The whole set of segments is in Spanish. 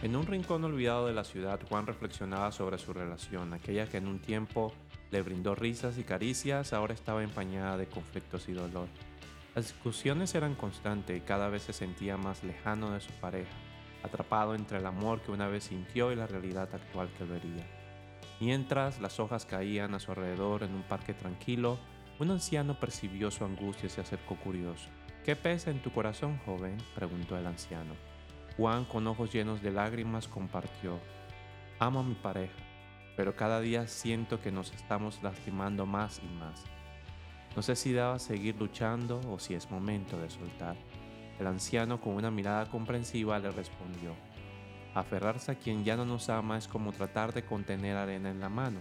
En un rincón olvidado de la ciudad, Juan reflexionaba sobre su relación, aquella que en un tiempo le brindó risas y caricias, ahora estaba empañada de conflictos y dolor. Las discusiones eran constantes y cada vez se sentía más lejano de su pareja, atrapado entre el amor que una vez sintió y la realidad actual que vería. Mientras las hojas caían a su alrededor en un parque tranquilo, un anciano percibió su angustia y se acercó curioso. ¿Qué pesa en tu corazón, joven? preguntó el anciano. Juan, con ojos llenos de lágrimas, compartió, Amo a mi pareja, pero cada día siento que nos estamos lastimando más y más. No sé si deba seguir luchando o si es momento de soltar. El anciano, con una mirada comprensiva, le respondió, Aferrarse a quien ya no nos ama es como tratar de contener arena en la mano.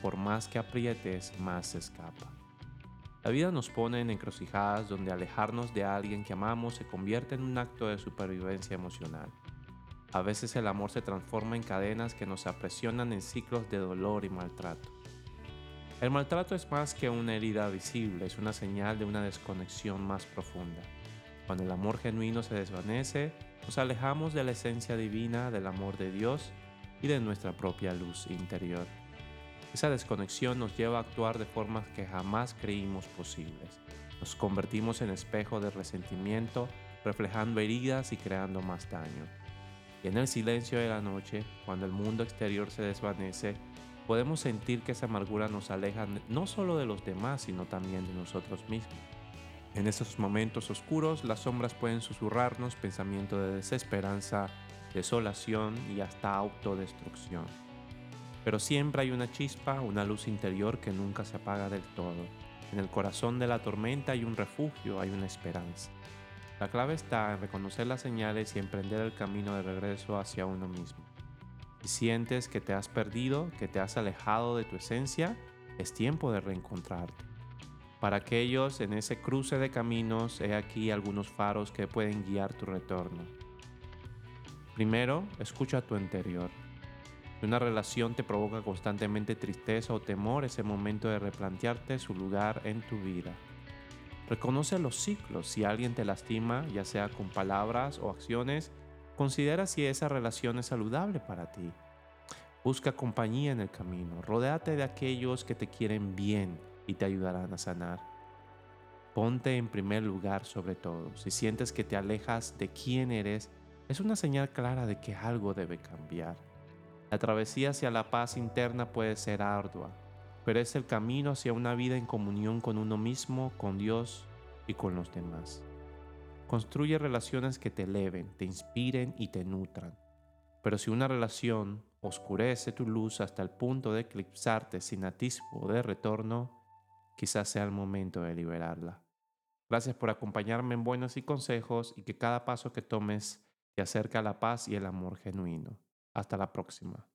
Por más que aprietes, más se escapa. La vida nos pone en encrucijadas donde alejarnos de alguien que amamos se convierte en un acto de supervivencia emocional. A veces el amor se transforma en cadenas que nos apresionan en ciclos de dolor y maltrato. El maltrato es más que una herida visible, es una señal de una desconexión más profunda. Cuando el amor genuino se desvanece, nos alejamos de la esencia divina del amor de Dios y de nuestra propia luz interior. Esa desconexión nos lleva a actuar de formas que jamás creímos posibles. Nos convertimos en espejo de resentimiento, reflejando heridas y creando más daño. Y en el silencio de la noche, cuando el mundo exterior se desvanece, podemos sentir que esa amargura nos aleja no solo de los demás, sino también de nosotros mismos. En esos momentos oscuros, las sombras pueden susurrarnos pensamiento de desesperanza, desolación y hasta autodestrucción. Pero siempre hay una chispa, una luz interior que nunca se apaga del todo. En el corazón de la tormenta hay un refugio, hay una esperanza. La clave está en reconocer las señales y emprender el camino de regreso hacia uno mismo. Si sientes que te has perdido, que te has alejado de tu esencia, es tiempo de reencontrarte. Para aquellos en ese cruce de caminos, he aquí algunos faros que pueden guiar tu retorno. Primero, escucha tu interior. Una relación te provoca constantemente tristeza o temor, es el momento de replantearte su lugar en tu vida. Reconoce los ciclos. Si alguien te lastima, ya sea con palabras o acciones, considera si esa relación es saludable para ti. Busca compañía en el camino. Rodéate de aquellos que te quieren bien y te ayudarán a sanar. Ponte en primer lugar sobre todo. Si sientes que te alejas de quién eres, es una señal clara de que algo debe cambiar. La travesía hacia la paz interna puede ser ardua, pero es el camino hacia una vida en comunión con uno mismo, con Dios y con los demás. Construye relaciones que te eleven, te inspiren y te nutran. Pero si una relación oscurece tu luz hasta el punto de eclipsarte sin atisbo de retorno, quizás sea el momento de liberarla. Gracias por acompañarme en buenos y consejos y que cada paso que tomes te acerque a la paz y el amor genuino. Hasta la próxima.